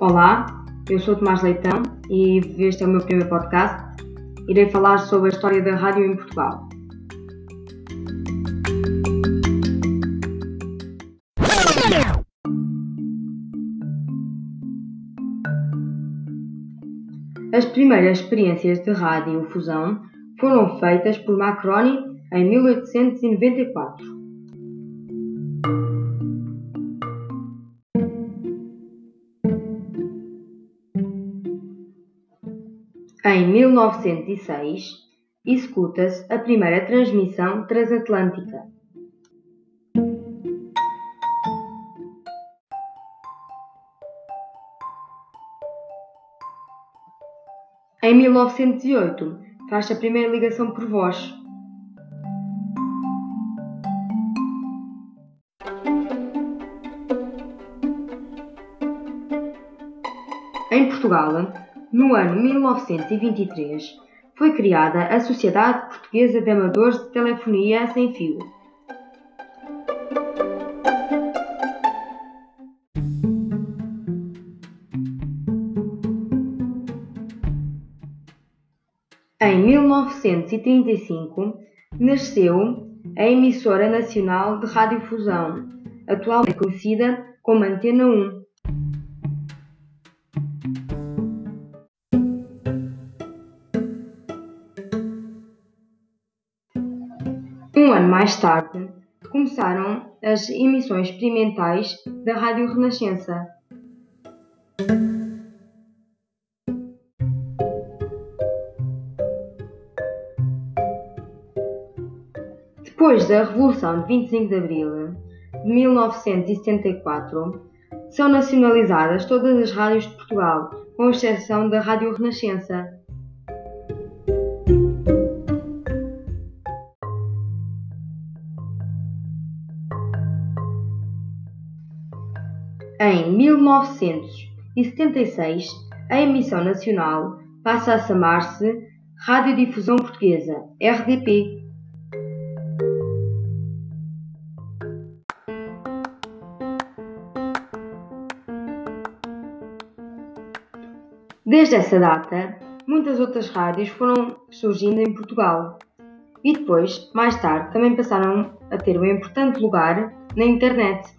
Olá, eu sou Tomás Leitão e este é o meu primeiro podcast. Irei falar sobre a história da rádio em Portugal. As primeiras experiências de rádio-fusão foram feitas por Macroni em 1894. Em 1906, executa-se a primeira transmissão transatlântica. Em 1908, faz-se a primeira ligação por voz. Em Portugal, no ano 1923, foi criada a Sociedade Portuguesa de Amadores de Telefonia Sem Fio. Em 1935, nasceu a Emissora Nacional de Radiodifusão, atualmente conhecida como Antena 1. Um ano mais tarde, começaram as emissões experimentais da Rádio Renascença. Depois da Revolução de 25 de Abril de 1974, são nacionalizadas todas as rádios de Portugal, com exceção da Rádio Renascença. Em 1976, a emissão nacional passa a chamar-se Radiodifusão Portuguesa, RDP. Desde essa data, muitas outras rádios foram surgindo em Portugal e depois, mais tarde, também passaram a ter um importante lugar na internet.